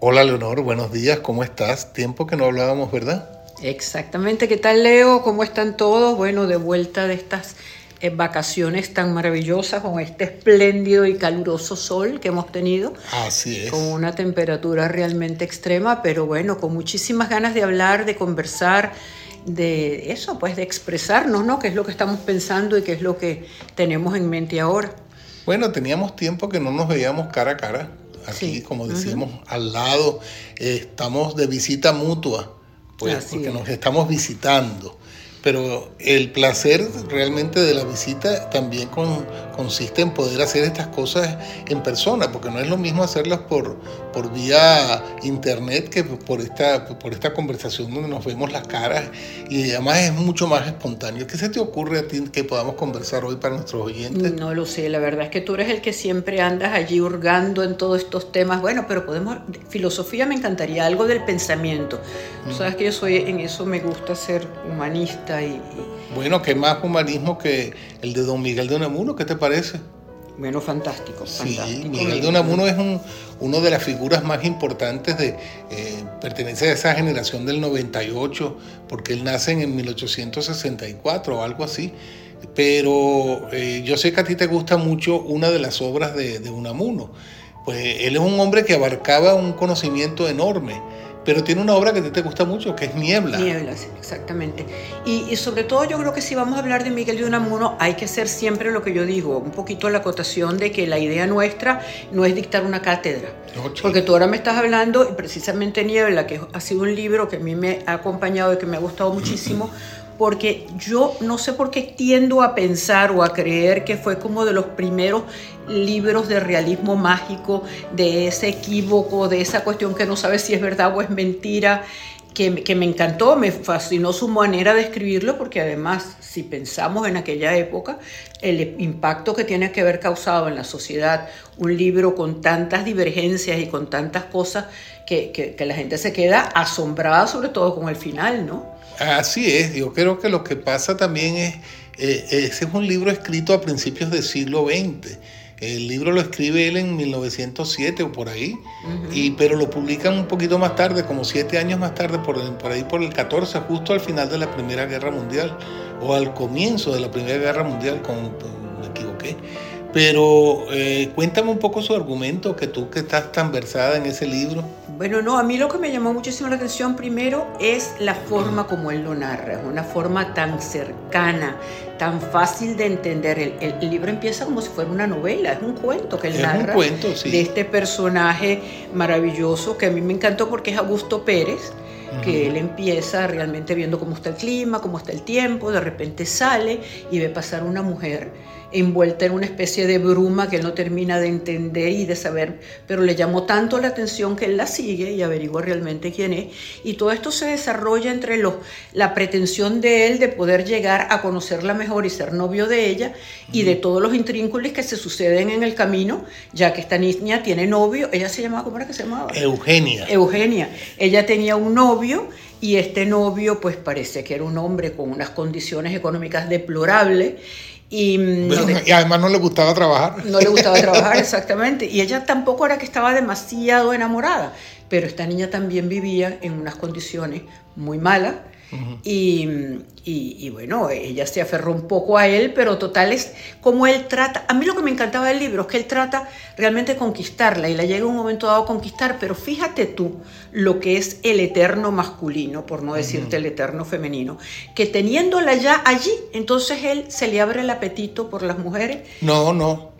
Hola Leonor, buenos días, ¿cómo estás? Tiempo que no hablábamos, ¿verdad? Exactamente, ¿qué tal Leo? ¿Cómo están todos? Bueno, de vuelta de estas eh, vacaciones tan maravillosas con este espléndido y caluroso sol que hemos tenido. Así es. Con una temperatura realmente extrema, pero bueno, con muchísimas ganas de hablar, de conversar, de eso, pues de expresarnos, ¿no? ¿Qué es lo que estamos pensando y qué es lo que tenemos en mente ahora? Bueno, teníamos tiempo que no nos veíamos cara a cara aquí, como decimos, al lado. estamos de visita mutua, pues, porque nos estamos visitando. Pero el placer realmente de la visita también consiste en poder hacer estas cosas en persona, porque no es lo mismo hacerlas por, por vía internet que por esta, por esta conversación donde nos vemos las caras y además es mucho más espontáneo. ¿Qué se te ocurre a ti que podamos conversar hoy para nuestros oyentes? No lo sé, la verdad es que tú eres el que siempre andas allí hurgando en todos estos temas. Bueno, pero podemos, filosofía me encantaría, algo del pensamiento. Tú sabes que yo soy, en eso me gusta ser humanista y... Bueno, ¿qué más humanismo que el de Don Miguel de Unamuno? ¿Qué te parece? Bueno, fantástico. Sí, Miguel de Unamuno es un, uno de las figuras más importantes de, eh, pertenece a esa generación del 98, porque él nace en 1864 o algo así. Pero eh, yo sé que a ti te gusta mucho una de las obras de, de Unamuno. Pues él es un hombre que abarcaba un conocimiento enorme pero tiene una obra que te, te gusta mucho, que es Niebla. Niebla, sí, exactamente. Y, sobre todo yo creo que si vamos a hablar de Miguel de Unamuno, hay que hacer siempre lo que yo digo, un poquito la acotación de que la idea nuestra no es dictar una cátedra. Porque tú ahora me estás hablando, y precisamente Niebla, que ha sido un libro que a mí me ha acompañado y que me ha gustado muchísimo, porque yo no sé por qué tiendo a pensar o a creer que fue como de los primeros libros de realismo mágico, de ese equívoco, de esa cuestión que no sabe si es verdad o es mentira, que, que, me encantó, me fascinó su manera de escribirlo, porque además, si pensamos en aquella época, el impacto que tiene que haber causado en la sociedad un libro con tantas divergencias y con tantas cosas que, que, que la gente se queda asombrada, sobre todo con el final, ¿no? Así es, yo creo que lo que pasa también es, eh, ese es un libro escrito a principios del siglo XX. El libro lo escribe él en 1907 o por ahí, y, pero lo publican un poquito más tarde, como siete años más tarde, por, por ahí por el 14, justo al final de la Primera Guerra Mundial, o al comienzo de la Primera Guerra Mundial, como me equivoqué. Pero eh, cuéntame un poco su argumento, que tú que estás tan versada en ese libro. Bueno, no, a mí lo que me llamó muchísimo la atención primero es la forma como él lo narra, una forma tan cercana, tan fácil de entender. El, libro empieza como si fuera una novela, es un cuento que él narra de este personaje maravilloso que a mí me encantó porque es Augusto Pérez que él empieza realmente viendo cómo está el clima, cómo está el tiempo, de repente sale y ve pasar una mujer envuelta en una especie de bruma que él no termina de entender y de saber, pero le llamó tanto la atención que él la sigue y averigua realmente quién es. Y todo esto se desarrolla entre los, la pretensión de él de poder llegar a conocerla mejor y ser novio de ella y de todos los intrínculos que se suceden en el camino, ya que esta niña tiene novio, ella se llamaba, ¿cómo era que se llamaba? Eugenia. Eugenia. Ella tenía un novio y este novio pues parece que era un hombre con unas condiciones económicas deplorables Mm, y, además no le gustaba trabajar. No le gustaba trabajar, exactamente. Y ella tampoco era que estaba demasiado enamorada, pero esta niña también vivía en unas condiciones muy malas y, bueno, ella se aferró un poco a él, pero total es como él trata, a mí lo que me encantaba del libro es que él trata realmente de conquistarla y la llega un momento dado a conquistar, pero fíjate tú lo que es el eterno masculino, por no decirte el eterno femenino, que teniéndola ya allí, entonces él se le abre el apetito por las mujeres. No, no.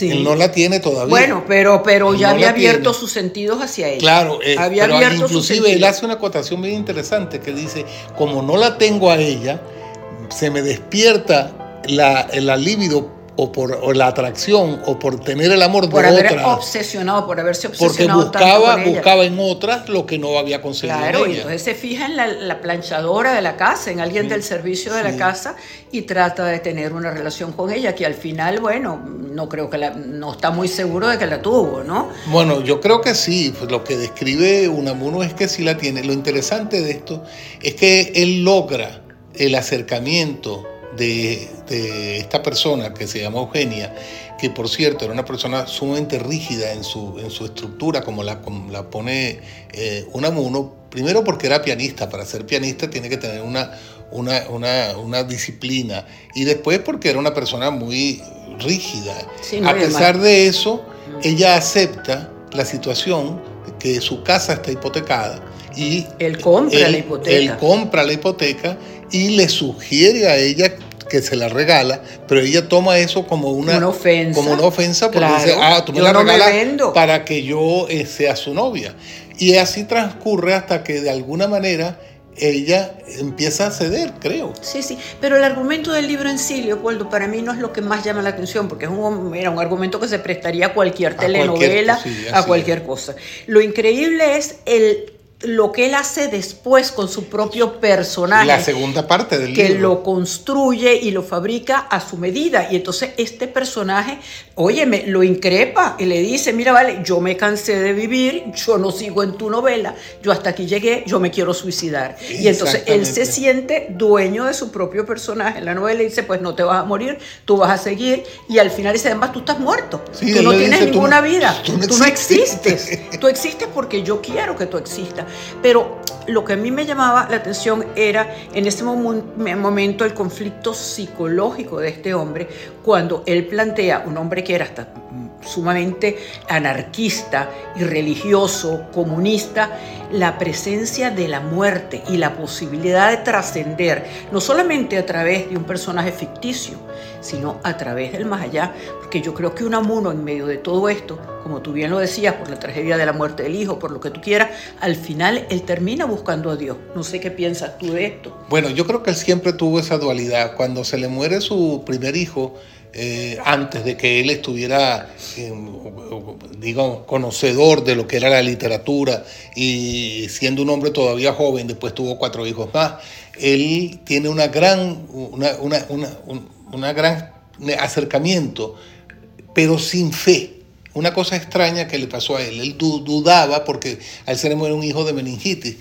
Él no la tiene todavía. Bueno, pero, pero ya había abierto sus sentidos hacia ella. Claro, eh, había pero inclusive él hace una acotación muy interesante que dice, como no la tengo a ella, se me despierta la, la libido o por la atracción o por tener el amor por haber obsesionado, por haberse obsesionado porque buscaba, buscaba en otras lo que no había conseguido. Claro, y entonces se fija en la, planchadora de la casa, en alguien del servicio de la casa y trata de tener una relación con ella que al final, bueno, no creo que la, no está muy seguro de que la tuvo, ¿no? Bueno, yo creo que sí, pues lo que describe Unamuno es que sí la tiene. Lo interesante de esto es que él logra el acercamiento de, esta persona que se llama Eugenia, que por cierto era una persona sumamente rígida en su, en su estructura, como la, la pone eh, Unamuno, primero porque era pianista, para ser pianista tiene que tener una, una, disciplina, y después porque era una persona muy rígida. a pesar de eso, ella acepta la situación que su casa está hipotecada y él compra la hipoteca. Él compra la hipoteca y le sugiere a ella que se la regala, pero ella toma eso como una, ofensa. Como una ofensa porque dice, ah, tú me la regalas para que yo eh, sea su novia. Y así transcurre hasta que de alguna manera ella empieza a ceder, creo. Sí, sí, pero el argumento del libro en sí, Leopoldo, para mí no es lo que más llama la atención, porque es un, era un argumento que se prestaría a cualquier telenovela, a cualquier cosa. Lo increíble es el lo que él hace después con su propio personaje. La segunda parte del que lo construye y lo fabrica a su medida. Y entonces este personaje, óyeme, lo increpa y le dice, mira, vale, yo me cansé de vivir, yo no sigo en tu novela, yo hasta aquí llegué, yo me quiero suicidar. Y entonces él se siente dueño de su propio personaje en la novela y dice, pues no te vas a morir, tú vas a seguir. Y al final dice, además tú estás muerto, tú no tienes ninguna vida, tú no existes. tú existes porque yo quiero que tú existas. Pero lo que a mí me llamaba la atención era en ese momento el conflicto psicológico de este hombre cuando él plantea, un hombre que era hasta sumamente anarquista y religioso, comunista, la presencia de la muerte y la posibilidad de trascender, no solamente a través de un personaje ficticio, sino a través del más allá, porque yo creo que un amuno en medio de todo esto, como tú bien lo decías, por la tragedia de la muerte del hijo, por lo que tú quieras, al final él termina buscando a Dios. No sé qué piensas tú de esto. Bueno, yo creo que él siempre tuvo esa dualidad. Cuando se le muere su primer hijo, eh, antes de que él estuviera, digamos, conocedor de lo que era la literatura y siendo un hombre todavía joven, después tuvo cuatro hijos más, él tiene una gran, una, gran acercamiento, pero sin fe. Una cosa extraña que le pasó a él. Él dudaba porque a él se le muere un hijo de meningitis.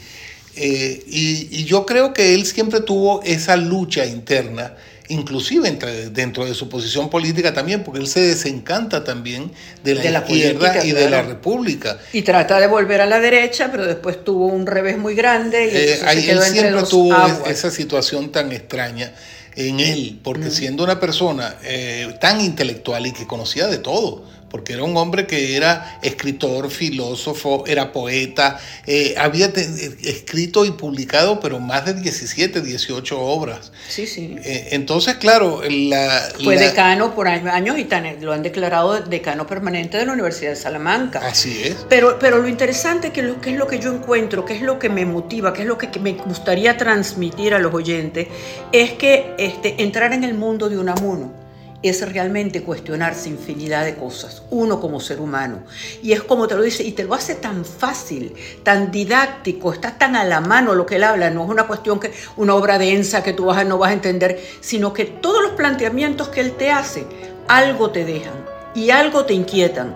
Eh, y, yo creo que él siempre tuvo esa lucha interna inclusive entre, dentro de su posición política también, porque él se desencanta también de la, izquierda y de la república. Y trata de volver a la derecha, pero después tuvo un revés muy grande. Y eh, ahí él siempre tuvo esa situación tan extraña en él, porque siendo una persona eh, tan intelectual y que conocía de todo, porque era un hombre que era escritor, filósofo, era poeta, eh, había eh, escrito y publicado, pero más de 17, 18 obras. Sí, sí. Eh, entonces, claro, la... Fue decano por años y lo han declarado decano permanente de la Universidad de Salamanca. Así es. Pero, pero lo interesante, que, lo, que es lo que yo encuentro, que es lo que me motiva, que es lo que, me gustaría transmitir a los oyentes, es que este, entrar en el mundo de un amuno es realmente cuestionarse infinidad de cosas, uno como ser humano. Y es como te lo dice, y te lo hace tan fácil, tan didáctico, está tan a la mano lo que él habla, no es una cuestión que una obra densa que tú vas no vas a entender, sino que todos los planteamientos que él te hace, algo te dejan y algo te inquietan.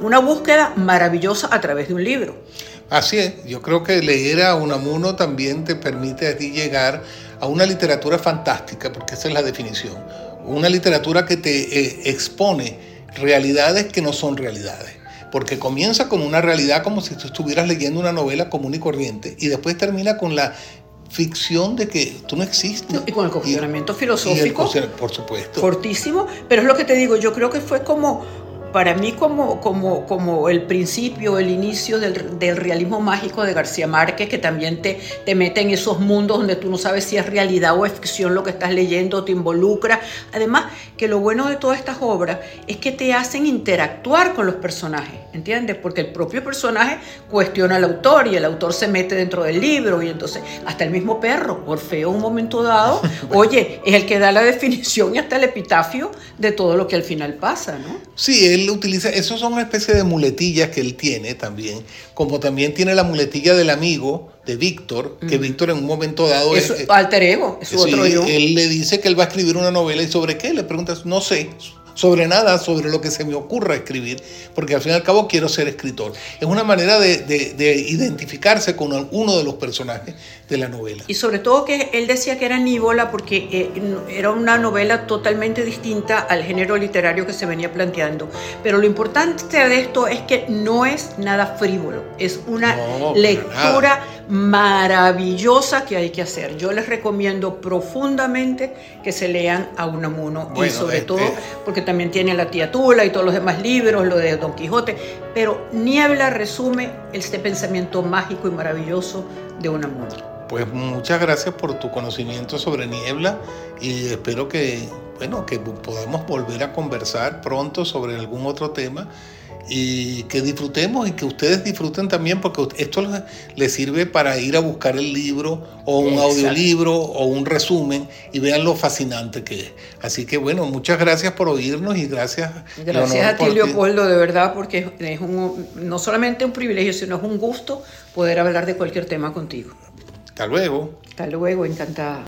Una búsqueda maravillosa a través de un libro. Así es, yo creo que leer a Unamuno también te permite a ti llegar a una literatura fantástica, porque esa es la definición una literatura que te eh, expone realidades que no son realidades. Porque comienza con una realidad como si tú estuvieras leyendo una novela común y corriente y después termina con la ficción de que tú no existes. y con el cuestionamiento filosófico. por supuesto. Fortísimo. Pero es lo que te digo, yo creo que fue como para mí como, como, como el principio, el inicio del, del, realismo mágico de García Márquez, que también te, te mete en esos mundos donde tú no sabes si es realidad o es ficción lo que estás leyendo, te involucra. Además, que lo bueno de todas estas obras es que te hacen interactuar con los personajes, ¿entiendes? Porque el propio personaje cuestiona al autor y el autor se mete dentro del libro y entonces hasta el mismo perro, Orfeo, en un momento dado, oye, es el que da la definición y hasta el epitafio de todo lo que al final pasa, ¿no? Sí, él utiliza, esos son una especie de muletillas que él tiene también, como también tiene la muletilla del amigo de Víctor, que Víctor en un momento dado... Es, alter ego, es otro Él le dice que él va a escribir una novela y sobre qué, le preguntas, no sé, sobre nada, sobre lo que se me ocurra escribir, porque al fin y al cabo quiero ser escritor. Es una manera de, identificarse con uno de los personajes de la novela. Y sobre todo que él decía que era nívola porque eh, era una novela totalmente distinta al género literario que se venía planteando. Pero lo importante de esto es que no es nada frívolo, es una lectura maravillosa que hay que hacer. Yo les recomiendo profundamente que se lean a Unamuno y sobre todo porque también tiene la tía Tula y todos los demás libros, lo de Don Quijote, pero Niebla resume este pensamiento mágico y maravilloso de Unamuno. Pues muchas gracias por tu conocimiento sobre Niebla y espero que bueno, que podamos volver a conversar pronto sobre algún otro tema y que disfrutemos y que ustedes disfruten también porque esto les sirve para ir a buscar el libro o un audiolibro o un resumen y vean lo fascinante que es. Así que bueno, muchas gracias por oírnos y gracias. Gracias a ti Leopoldo, de verdad, porque es un, no solamente un privilegio, sino es un gusto poder hablar de cualquier tema contigo. Hasta luego. Hasta luego, encantada.